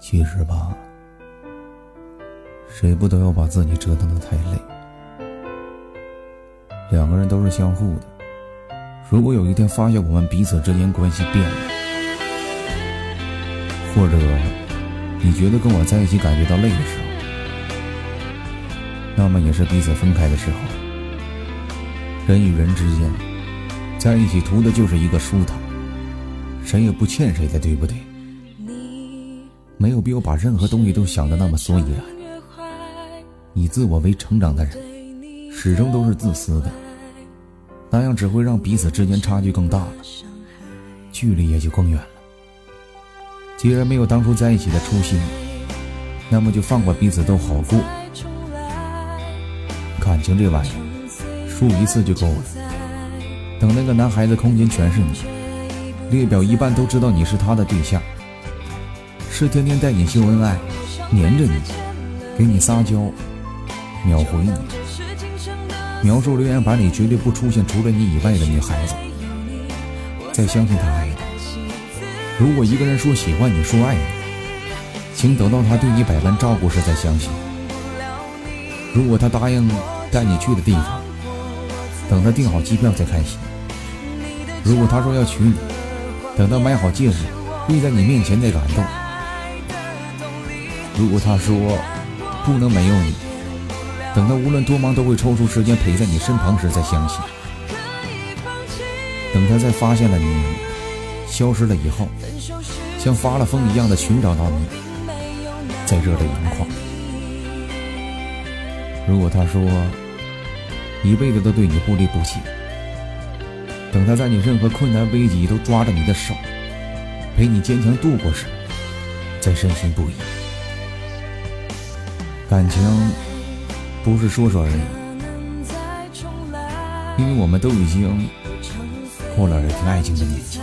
其实吧，谁不都要把自己折腾的太累？两个人都是相互的。如果有一天发现我们彼此之间关系变了，或者你觉得跟我在一起感觉到累的时候，那么也是彼此分开的时候。人与人之间在一起图的就是一个舒坦，谁也不欠谁的，对不对？没有必要把任何东西都想的那么所以然。以自我为成长的人，始终都是自私的，那样只会让彼此之间差距更大了，距离也就更远了。既然没有当初在一起的初心，那么就放过彼此都好过。感情这玩意儿，输一次就够了。等那个男孩子空间全是你，列表一半都知道你是他的对象。是天天带你秀恩爱，黏着你，给你撒娇，秒回你，描述留言板里绝对不出现除了你以外的女孩子。再相信他爱你。如果一个人说喜欢你，说爱你，请等到他对你百般照顾时再相信。如果他答应带你去的地方，等他订好机票再开心。如果他说要娶你，等他买好戒指，跪在你面前再感动。如果他说不能没有你，等他无论多忙都会抽出时间陪在你身旁时再相信。等他在发现了你消失了以后，像发了疯一样的寻找到你，再热泪盈眶。如果他说一辈子都对你不离不弃，等他在你任何困难危急都抓着你的手，陪你坚强度过时，再深信不疑。感情不是说说而已，因为我们都已经过了耳听爱情的年纪。